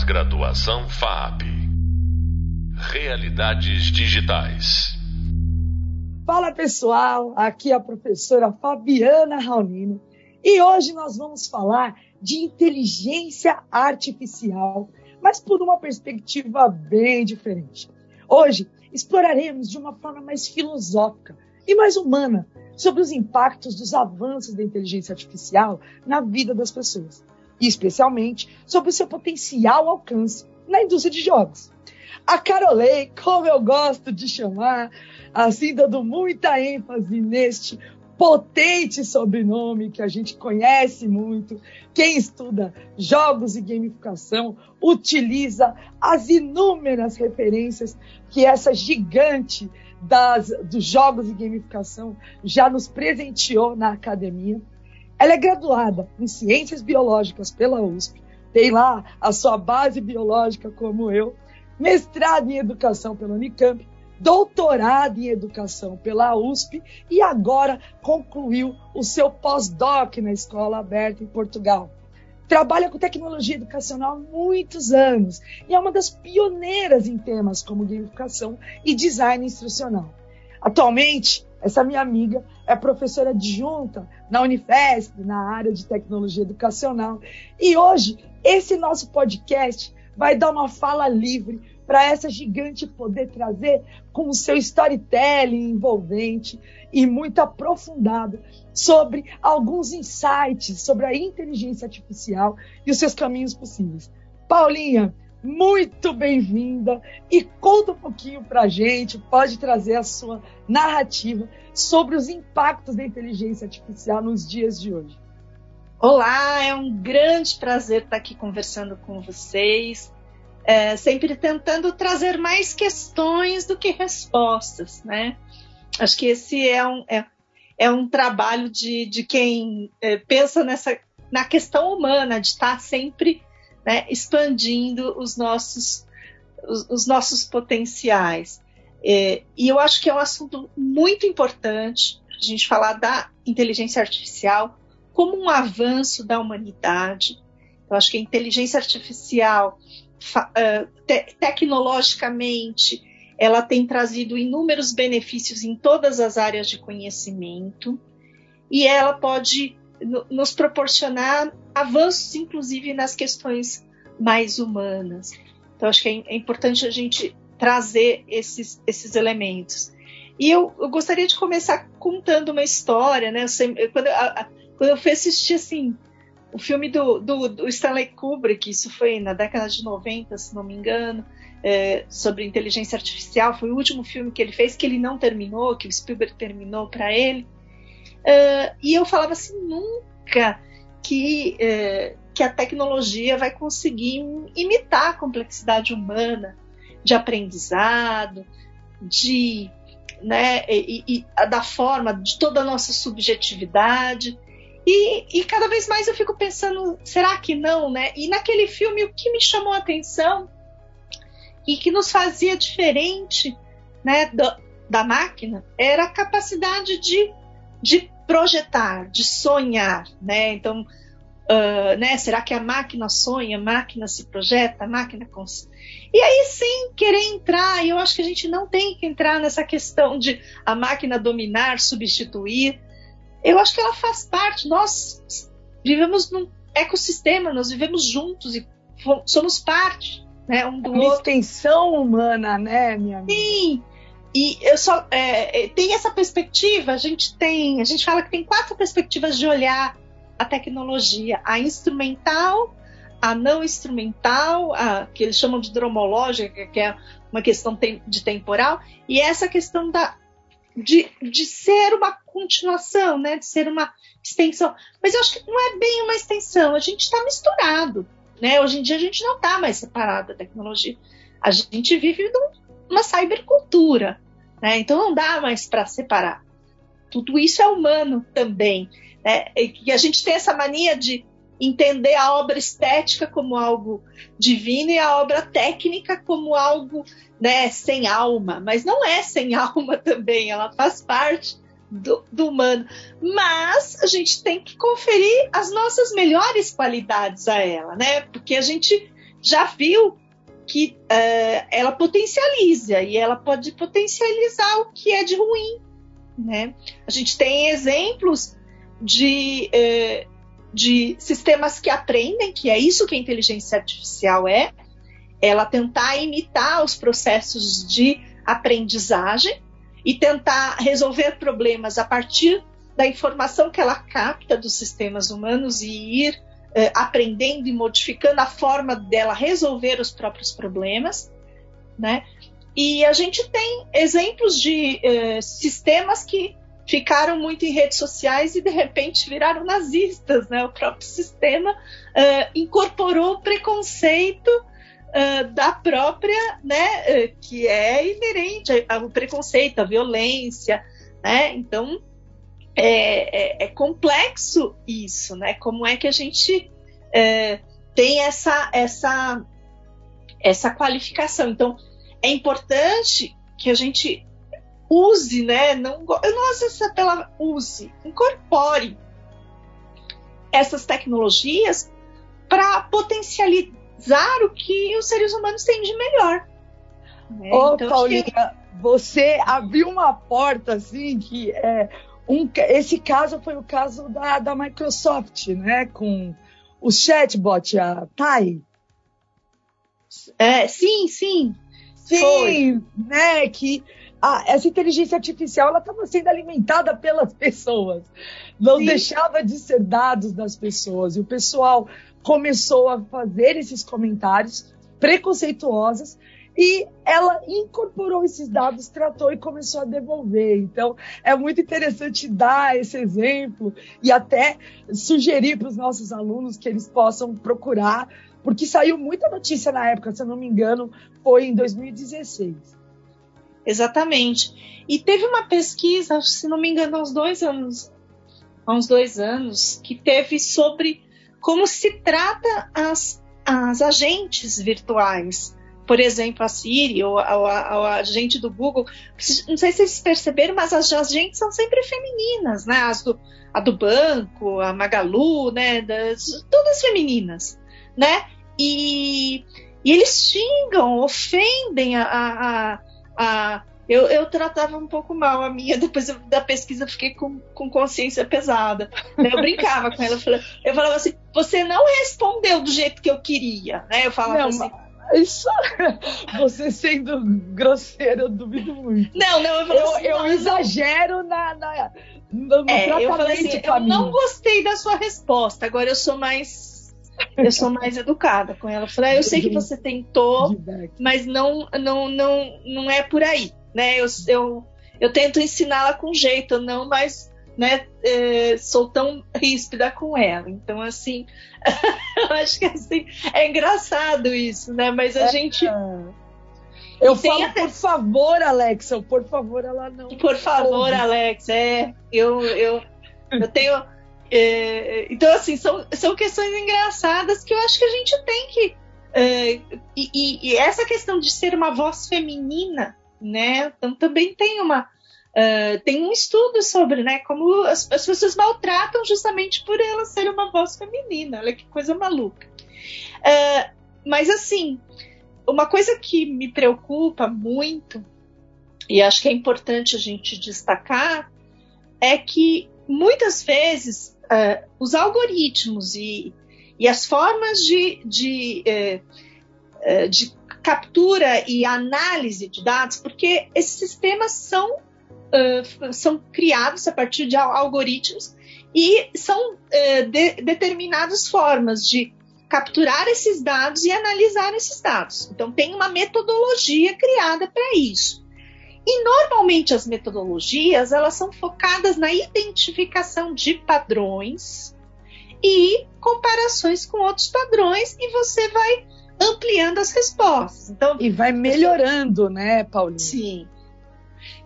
Pós-graduação FAP. Realidades digitais. Fala pessoal, aqui é a professora Fabiana Raulino e hoje nós vamos falar de inteligência artificial, mas por uma perspectiva bem diferente. Hoje exploraremos de uma forma mais filosófica e mais humana sobre os impactos dos avanços da inteligência artificial na vida das pessoas, especialmente sobre o seu potencial alcance na indústria de jogos. A Carolei, como eu gosto de chamar, assim dando muita ênfase neste potente sobrenome que a gente conhece muito. Quem estuda jogos e gamificação utiliza as inúmeras referências que essa gigante das, dos jogos e gamificação já nos presenteou na academia. Ela é graduada em Ciências Biológicas pela USP, tem lá a sua base biológica como eu, mestrado em Educação pela Unicamp doutorado em educação pela USP e agora concluiu o seu pós-doc na Escola Aberta em Portugal. Trabalha com tecnologia educacional há muitos anos e é uma das pioneiras em temas como gamificação e design instrucional. Atualmente, essa minha amiga é professora adjunta na Unifesp, na área de tecnologia educacional. E hoje, esse nosso podcast vai dar uma fala livre para essa gigante poder trazer com o seu storytelling envolvente e muito aprofundado sobre alguns insights sobre a inteligência artificial e os seus caminhos possíveis. Paulinha, muito bem-vinda e conta um pouquinho para a gente, pode trazer a sua narrativa sobre os impactos da inteligência artificial nos dias de hoje. Olá, é um grande prazer estar aqui conversando com vocês é, sempre tentando trazer mais questões do que respostas, né? Acho que esse é um, é, é um trabalho de, de quem é, pensa nessa, na questão humana, de estar sempre né, expandindo os nossos, os, os nossos potenciais. É, e eu acho que é um assunto muito importante a gente falar da inteligência artificial como um avanço da humanidade. Eu acho que a inteligência artificial te tecnologicamente, ela tem trazido inúmeros benefícios em todas as áreas de conhecimento e ela pode nos proporcionar avanços, inclusive nas questões mais humanas. Então, acho que é, é importante a gente trazer esses, esses elementos. E eu, eu, gostaria de começar contando uma história, né? Eu, quando, a, quando eu fui assistir assim, o filme do, do, do, Stanley Kubrick, isso foi na década de 90, se não me engano, é, sobre inteligência artificial, foi o último filme que ele fez, que ele não terminou, que o Spielberg terminou para ele. Uh, e eu falava assim, nunca que, uh, que a tecnologia vai conseguir imitar a complexidade humana de aprendizado, de né, e, e, da forma, de toda a nossa subjetividade. E, e, cada vez mais eu fico pensando, será que não, né? E naquele filme, o que me chamou a atenção e que nos fazia diferente né, da, da máquina era a capacidade de, de projetar, de sonhar, né? Então, uh, né, será que a máquina sonha, a máquina se projeta, a máquina cons... E aí, sem querer entrar, eu acho que a gente não tem que entrar nessa questão de a máquina dominar, substituir, eu acho que ela faz parte. Nós vivemos num ecossistema, nós vivemos juntos e somos parte, né, um do Uma outro. extensão humana, né, minha amiga? Sim. E eu só é, é, tem essa perspectiva. A gente tem, a gente fala que tem quatro perspectivas de olhar a tecnologia: a instrumental, a não instrumental, a que eles chamam de dromológica, que é uma questão de temporal, e essa questão da de, de ser uma continuação, né? De ser uma extensão. Mas eu acho que não é bem uma extensão, a gente está misturado. Né? Hoje em dia a gente não está mais separado da tecnologia. A gente vive numa cybercultura. Né? Então não dá mais para separar. Tudo isso é humano também. Né? E a gente tem essa mania de entender a obra estética como algo divino e a obra técnica como algo né, sem alma. Mas não é sem alma também, ela faz parte do, do, humano. Mas a gente tem que conferir as nossas melhores qualidades a ela, né? Porque a gente já viu que uh, ela potencializa e ela pode potencializar o que é de ruim. Né? A gente tem exemplos de, uh, de sistemas que aprendem, que é isso que a inteligência artificial é, ela tentar imitar os processos de aprendizagem e tentar resolver problemas a partir da informação que ela capta dos sistemas humanos e ir eh, aprendendo e modificando a forma dela resolver os próprios problemas, né? E a gente tem exemplos de eh, sistemas que ficaram muito em redes sociais e de repente viraram nazistas, né? O próprio sistema eh, incorporou preconceito Uh, da própria, né, uh, que é inerente ao preconceito, à violência, né? Então é, é, é, complexo isso, né? Como é que a gente é, tem essa, essa, essa qualificação? Então, é importante que a gente use, né? Não, eu não uso essa palavra use, incorpore essas tecnologias para potencializar o que os seres humanos têm de melhor. Né? Ô, então, Paulinha, que... você abriu uma porta assim que é um, esse caso foi o caso da, da Microsoft, né? Com o chatbot, a Tai. É, sim, sim. Sim, foi. né? Que essa inteligência artificial ela estava sendo alimentada pelas pessoas. Não sim. deixava de ser dados das pessoas. E o pessoal começou a fazer esses comentários preconceituosos e ela incorporou esses dados, tratou e começou a devolver. Então, é muito interessante dar esse exemplo e até sugerir para os nossos alunos que eles possam procurar, porque saiu muita notícia na época, se eu não me engano, foi em 2016. Exatamente. E teve uma pesquisa, se não me engano, há uns dois anos, há uns dois anos, que teve sobre como se trata as, as agentes virtuais por exemplo, a Siri ou a, ou a, ou a gente do Google, não sei se vocês perceberam, mas as agentes são sempre femininas, né? As do, a do banco, a Magalu, né? Das, todas femininas, né? E, e eles xingam, ofendem a, a, a eu, eu, tratava um pouco mal a minha, depois da pesquisa fiquei com, com consciência pesada. Eu brincava com ela, eu falava, eu falava, assim: você não respondeu do jeito que eu queria, né? Eu falava não, assim. Isso, você sendo grosseiro, eu duvido muito. Não, não, eu, eu, assim, eu exagero na, na, no, no é, eu falei assim, eu não gostei da sua resposta, agora eu sou mais eu sou mais educada com ela. Eu falei, ah, eu sei que você tentou, mas não, não, não, não é por aí, né? Eu, eu, eu tento ensiná-la com jeito, não mais né, é, sou tão ríspida com ela. Então, assim, eu acho que assim, é engraçado isso, né? Mas a é, gente. Eu falo, até... por favor, Alexa, por favor, ela não. Por favor, Alexa, é. Eu, eu, eu tenho. É, então, assim, são, são questões engraçadas que eu acho que a gente tem que. É, e, e, essa questão de ser uma voz feminina, né? Então, também tem uma Uh, tem um estudo sobre né, como as, as, pessoas maltratam justamente por ela ser uma voz feminina. Olha que coisa maluca. Uh, mas assim, uma coisa que me preocupa muito, e acho que é importante a gente destacar, é que muitas vezes uh, os algoritmos e, e, as formas de, de, de captura e análise de dados, porque esses sistemas são uh, são criados a partir de algoritmos e são uh, de, determinadas formas de capturar esses dados e analisar esses dados. Então, tem uma metodologia criada para isso. E normalmente as metodologias elas são focadas na identificação de padrões e comparações com outros padrões e você vai ampliando as respostas. Então, e vai melhorando, né, Paulinho? Sim.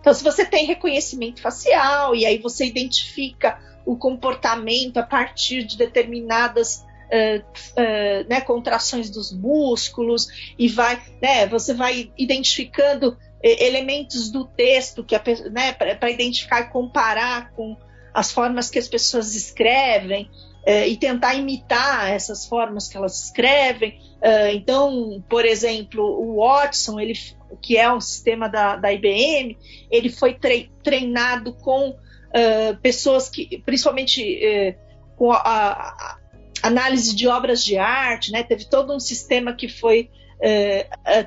Então, se você tem reconhecimento facial e aí você identifica o comportamento a partir de determinadas uh, uh, né, contrações dos músculos e vai, né, você vai identificando elementos do texto que né, para identificar e comparar com as formas que as pessoas escrevem. Uh, e tentar imitar essas formas que elas escrevem. Uh, então, por exemplo, o Watson, ele, que é um sistema da, da IBM, ele foi tre treinado com uh, pessoas que, principalmente com a, a, análise de obras de arte, né? teve todo um sistema que foi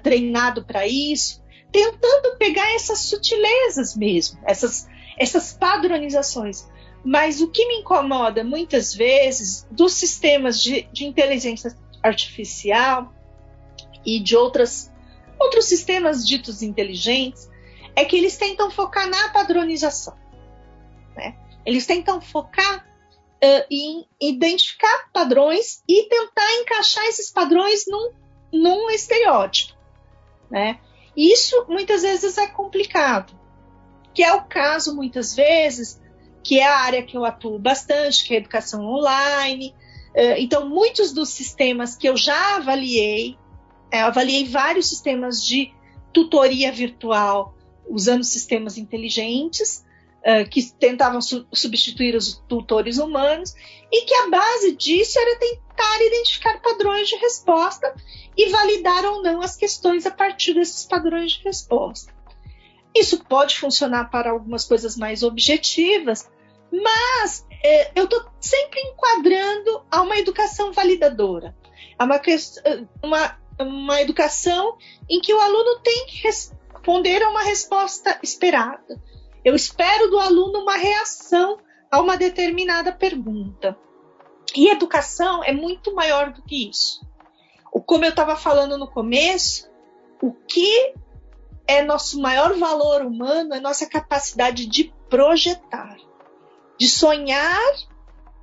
treinado para isso, tentando pegar essas sutilezas mesmo, essas, essas padronizações. Mas o que me incomoda muitas vezes dos sistemas de, de inteligência artificial e de outras, outros sistemas ditos inteligentes é que eles tentam focar na padronização. Né? Eles tentam focar uh, em identificar padrões e tentar encaixar esses padrões num, num estereótipo. Né? Isso muitas vezes é complicado, que é o caso muitas vezes que é a área que eu atuo bastante, que é a educação online. É, então, muitos dos sistemas que eu já avaliei, é, avaliei vários sistemas de tutoria virtual usando sistemas inteligentes é, que tentavam substituir os tutores humanos e que a base disso era tentar identificar padrões de resposta e validar ou não as questões a partir desses padrões de resposta. Isso pode funcionar para algumas coisas mais objetivas, mas é, eu estou sempre enquadrando a uma educação validadora, a uma, uma, uma educação em que o aluno tem que responder a uma resposta esperada. Eu espero do aluno uma reação a uma determinada pergunta. E educação é muito maior do que isso. Como eu estava falando no começo, o que é nosso maior valor humano é nossa capacidade de projetar de sonhar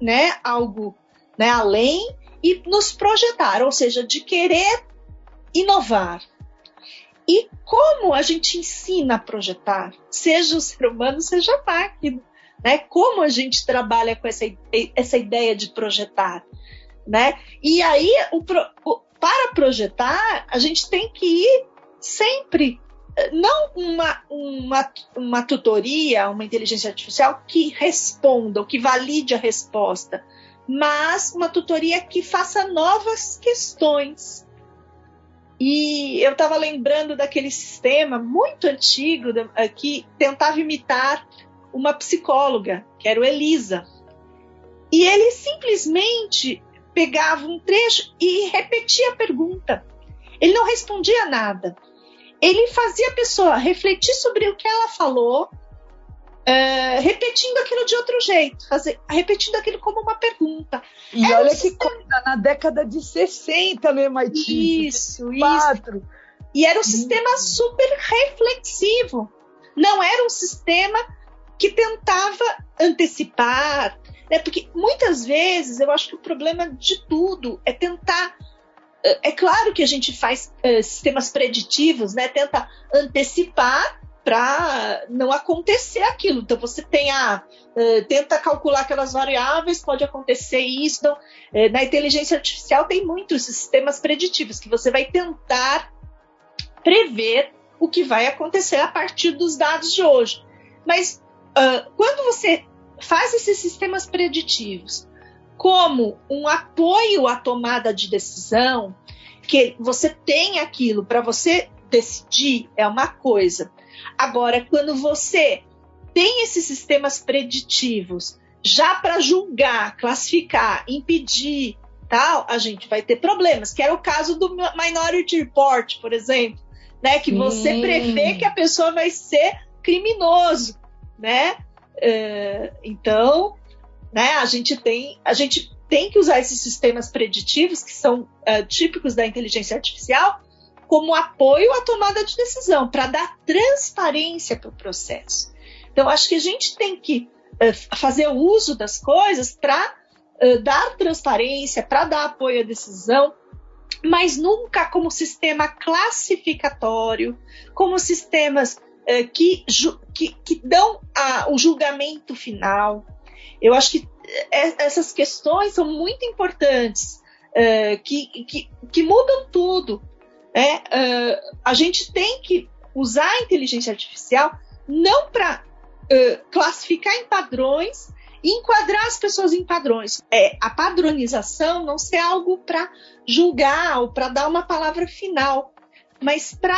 né, algo né, além e nos projetar, ou seja, de querer inovar. E como a gente ensina a projetar, seja o ser humano, seja a máquina, né? Como a gente trabalha com essa, essa ideia de projetar, né? E aí, o, o, para projetar, a gente tem que ir sempre não uma, uma, uma tutoria, uma inteligência artificial que responda, ou que valide a resposta, mas uma tutoria que faça novas questões. E eu estava lembrando daquele sistema muito antigo eh, que tentava imitar uma psicóloga, que era o Elisa. E ele simplesmente pegava um trecho e repetia a pergunta. Ele não respondia nada ele fazia a pessoa refletir sobre o que ela falou, uh, repetindo aquilo de outro jeito, fazer, repetindo aquilo como uma pergunta. E Era olha um que sistema... coisa, na década de 60 no MIT. Isso, isso. E era um sistema super reflexivo. Não era um sistema que tentava antecipar, né? Porque muitas vezes eu acho que o problema de tudo é tentar é claro que a gente faz uh, sistemas preditivos, né? Tenta antecipar para não acontecer aquilo. Então você tem a uh, tenta calcular aquelas variáveis, pode acontecer isso. Então, uh, na inteligência artificial tem muitos sistemas preditivos que você vai tentar prever o que vai acontecer a partir dos dados de hoje. Mas quando você faz esses sistemas preditivos como um apoio à tomada de decisão, que você tem aquilo para você decidir, é uma coisa. Agora, quando você tem esses sistemas preditivos já para julgar, classificar, impedir, tal, a gente vai ter problemas, que era o caso do Minority Report, por exemplo, né, que você prevê que a pessoa vai ser criminoso, né? Uh, então, né? A gente tem, a gente tem que usar esses sistemas preditivos que são uh, típicos da inteligência artificial como apoio à tomada de decisão para dar transparência para o processo. Então, acho que a gente tem que uh, fazer o uso das coisas para uh, dar transparência, para dar apoio à decisão, mas nunca como sistema classificatório, como sistemas que, que, que, dão o julgamento final. Eu acho que é, essas questões são muito importantes, uh, que, que, que, mudam tudo. Né? Uh, a gente tem que usar a inteligência artificial não para uh, classificar em padrões enquadrar as pessoas em padrões. É, a padronização não ser algo para julgar ou para dar uma palavra final, mas para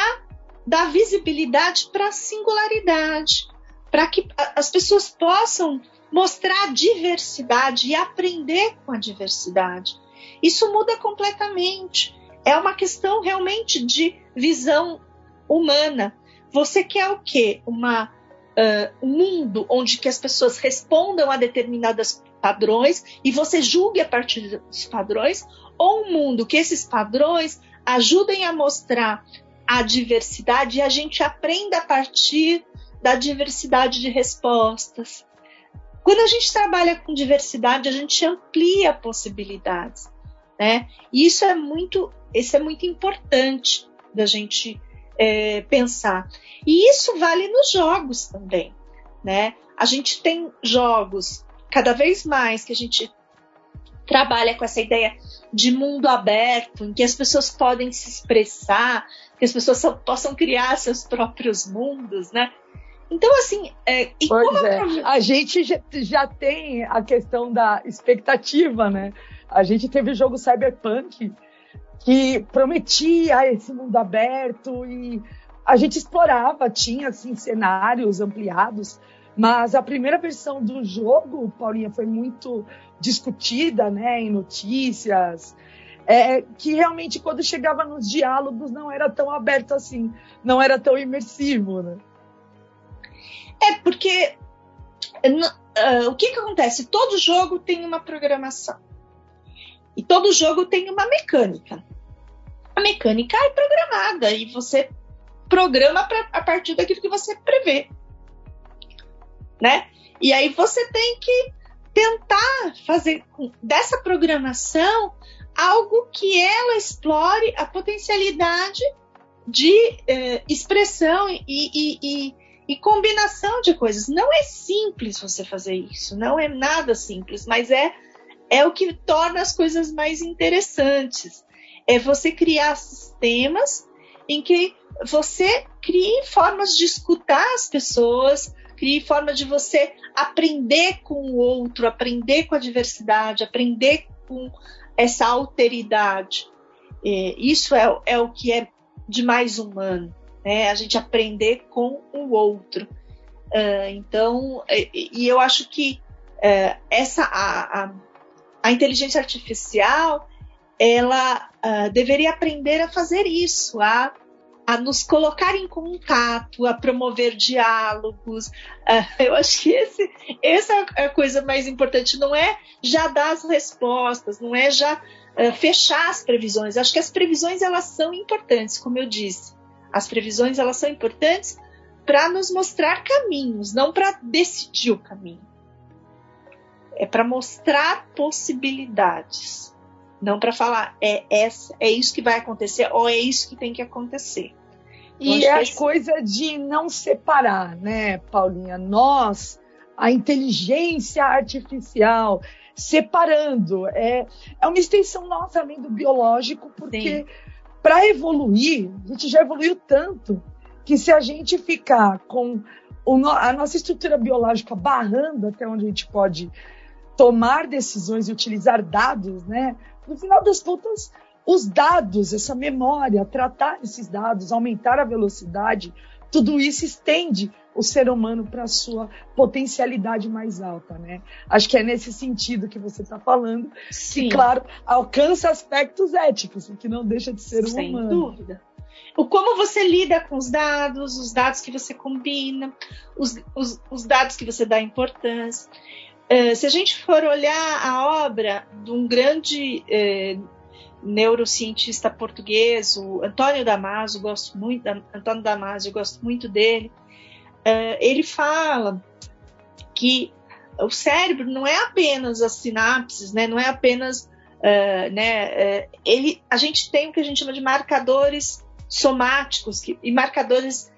dar visibilidade para a singularidade, para que as pessoas possam mostrar diversidade e aprender com a diversidade. Isso muda completamente. É uma questão realmente de visão humana. Você quer o quê? Uma, uh, um mundo onde que as pessoas respondam a determinados padrões e você julgue a partir dos padrões, ou um mundo que esses padrões ajudem a mostrar a diversidade e a gente aprenda a partir da diversidade de respostas. Quando a gente trabalha com diversidade, a gente amplia possibilidades, né? E isso é muito, isso é muito importante da gente é, pensar. E isso vale nos jogos também, né? A gente tem jogos cada vez mais que a gente trabalha com essa ideia de mundo aberto, em que as pessoas podem se expressar, que as pessoas possam criar seus próprios mundos, né? Então, assim, é, e pois como é. a gente já, já, tem a questão da expectativa, né? A gente teve o jogo Cyberpunk que prometia esse mundo aberto e a gente explorava, tinha assim cenários ampliados, mas a primeira versão do jogo, Paulinha, foi muito discutida, né, em notícias, é, que realmente quando chegava nos diálogos não era tão aberto assim, não era tão imersivo, né? É porque uh, o que, que acontece? Todo jogo tem uma programação. E todo jogo tem uma mecânica. A mecânica é programada e você programa pra, a partir daquilo que você prevê. Né? E aí você tem que tentar fazer dessa programação algo que ela explore a potencialidade de eh, expressão e, e, e, e, combinação de coisas. Não é simples você fazer isso, não é nada simples, mas é, é o que torna as coisas mais interessantes. É você criar sistemas em que você crie formas de escutar as pessoas, crie forma de você aprender com o outro, aprender com a diversidade, aprender com essa alteridade. É, isso é, é, o que é de mais humano, né? A gente aprender com o outro. Uh, então, e, e, eu acho que uh, essa a, a, a, inteligência artificial ela uh, deveria aprender a fazer isso, a a nos colocar em contato, a promover diálogos. Uh, eu acho que esse, essa é a coisa mais importante. Não é já dar as respostas, não é já fechar as previsões. Acho que as previsões elas são importantes, como eu disse. As previsões elas são importantes para nos mostrar caminhos, não para decidir o caminho. É para mostrar possibilidades não para falar é essa, é isso que vai acontecer ou é isso que tem que acontecer. E é a coisa de não separar, né, Paulinha? Nós, a inteligência artificial, separando. É, é uma extensão nossa além do biológico, porque para evoluir, a gente já evoluiu tanto que se a gente ficar com o, a nossa estrutura biológica barrando até onde a gente pode tomar decisões e utilizar dados, né? No final das contas, os dados, essa memória, tratar esses dados, aumentar a velocidade, tudo isso estende o ser humano para a sua potencialidade mais alta, né? Acho que é nesse sentido que você está falando. Sim. E, claro, alcança aspectos éticos, o que não deixa de ser um Sem humano. Sem dúvida. O como você lida com os dados, os dados que você combina, os, os, os dados que você dá importância. Uh, se a gente for olhar a obra de um grande uh, neurocientista português, o Antônio Damasio, gosto muito, Antônio Damasio, gosto muito dele. Uh, ele fala que o cérebro não é apenas as sinapses, né? Não é apenas, uh, né? Uh, ele, a gente tem o que a gente chama de marcadores somáticos que, e marcadores.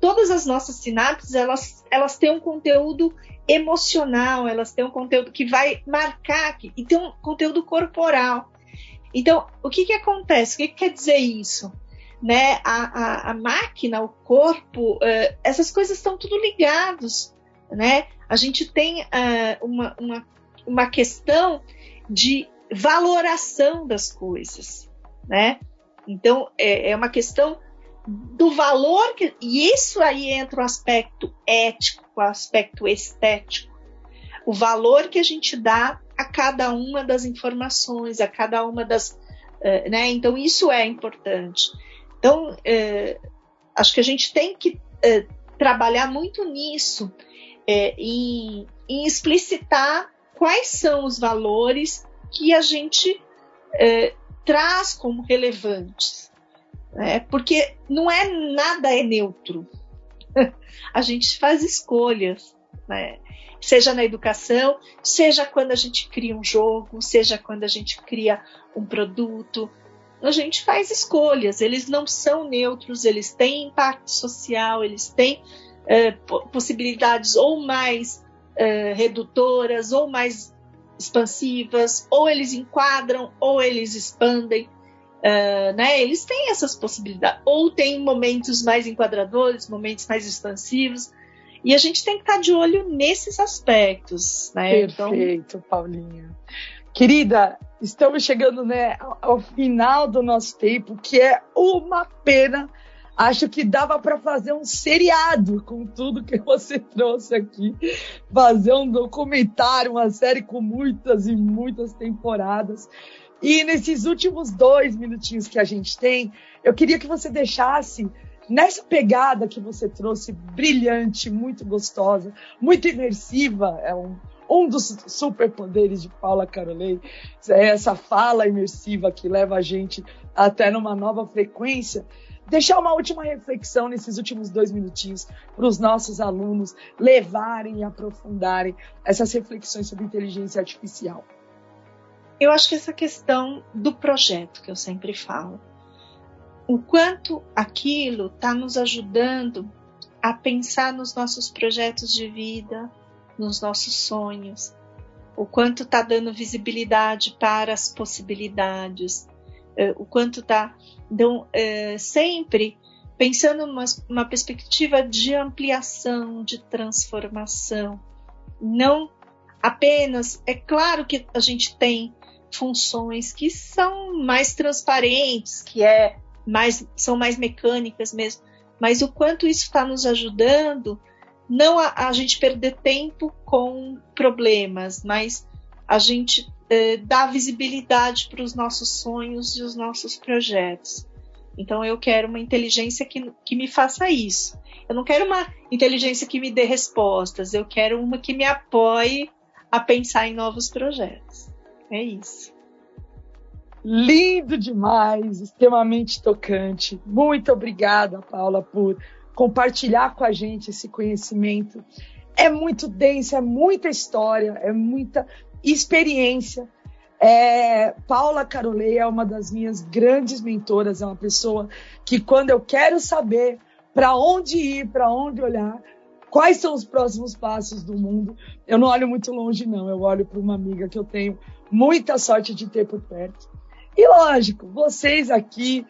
todas as nossas sinapses elas, elas têm um conteúdo emocional, elas têm um conteúdo que vai marcar e tem um conteúdo corporal. Então, o que, que acontece? O que, que quer dizer isso? Né? A, a, a máquina, o corpo, uh, essas coisas estão tudo ligados. Né? a gente tem uh, uma, uma, uma questão de valoração das coisas, né? Então, é, é uma questão do valor, que, e isso aí entra o aspecto ético, o aspecto estético, o valor que a gente dá a cada uma das informações, a cada uma das. Uh, né? Então, isso é importante. Então, uh, acho que a gente tem que uh, trabalhar muito nisso, em, em explicitar quais são os valores que a gente traz como relevantes. Né? Porque não é nada é neutro. a gente faz escolhas, né? Seja na educação, seja quando a gente cria um jogo, seja quando a gente cria um produto. A gente faz escolhas, eles não são neutros, eles têm impacto social, eles têm é, possibilidades ou mais é, redutoras ou mais expansivas, ou eles enquadram, ou eles expandem. Uh, né? Eles têm essas possibilidades. Ou tem momentos mais enquadradores, momentos mais expansivos. E a gente tem que estar de olho nesses aspectos. Né? Então, Perfeito, então... Paulinha. Querida, estamos chegando né, ao final do nosso tempo, que é uma pena Acho que dava para fazer um seriado com tudo que você trouxe aqui, fazer um documentário, uma série com muitas e muitas temporadas. E nesses últimos dois minutinhos que a gente tem, eu queria que você deixasse nessa pegada que você trouxe, brilhante, muito gostosa, muito imersiva, é um, um dos superpoderes de Paula Carolei, é essa fala imersiva que leva a gente até numa nova frequência deixar uma última reflexão nesses últimos dois minutinhos para os nossos alunos levarem e aprofundarem essas reflexões sobre inteligência artificial. Eu acho que essa questão do projeto que eu sempre falo, o quanto aquilo está nos ajudando a pensar nos nossos projetos de vida, nos nossos sonhos, o quanto está dando visibilidade para as possibilidades, eh, o quanto está então, é, sempre pensando numa, numa perspectiva de ampliação, de transformação, não apenas. É claro que a gente tem funções que são mais transparentes, que é mais, são mais mecânicas mesmo, mas o quanto isso está nos ajudando não a, a, gente perder tempo com problemas, mas a gente eh, dar visibilidade para os nossos sonhos e os nossos projetos. Então eu quero uma inteligência que, que me faça isso. Eu não quero uma inteligência que me dê respostas, eu quero uma que me apoie a pensar em novos projetos. É isso. Lindo demais, extremamente tocante. Muito obrigada, Paula, por compartilhar com a gente esse conhecimento. É muito denso, é muita história, é muita experiência. É, Paula Carolei é uma das minhas grandes mentoras, é uma pessoa que quando eu quero saber para onde ir, para onde olhar, quais são os próximos passos do mundo, eu não olho muito longe não, eu olho para uma amiga que eu tenho muita sorte de ter por perto. E lógico, vocês aqui,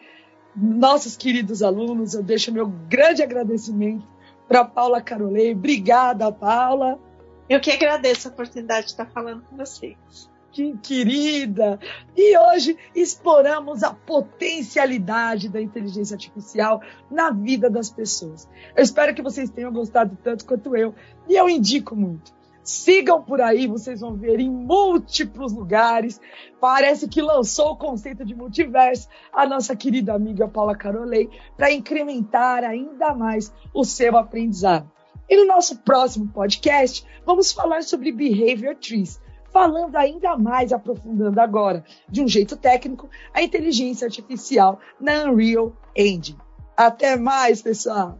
nossos queridos alunos, eu deixo meu grande agradecimento para Paula Carolei. Obrigada, Paula. Eu que agradeço a oportunidade de estar falando com vocês. Que querida! E hoje exploramos a potencialidade da inteligência artificial na vida das pessoas. Eu espero que vocês tenham gostado tanto quanto eu, e eu indico muito. Sigam por aí, vocês vão ver em múltiplos lugares. Parece que lançou o conceito de multiverso a nossa querida amiga Paula Carolei para incrementar ainda mais o seu aprendizado. E no nosso próximo podcast, vamos falar sobre Behavior Trees, falando ainda mais, aprofundando agora, de um jeito técnico, a inteligência artificial na Unreal Engine. Até mais, pessoal!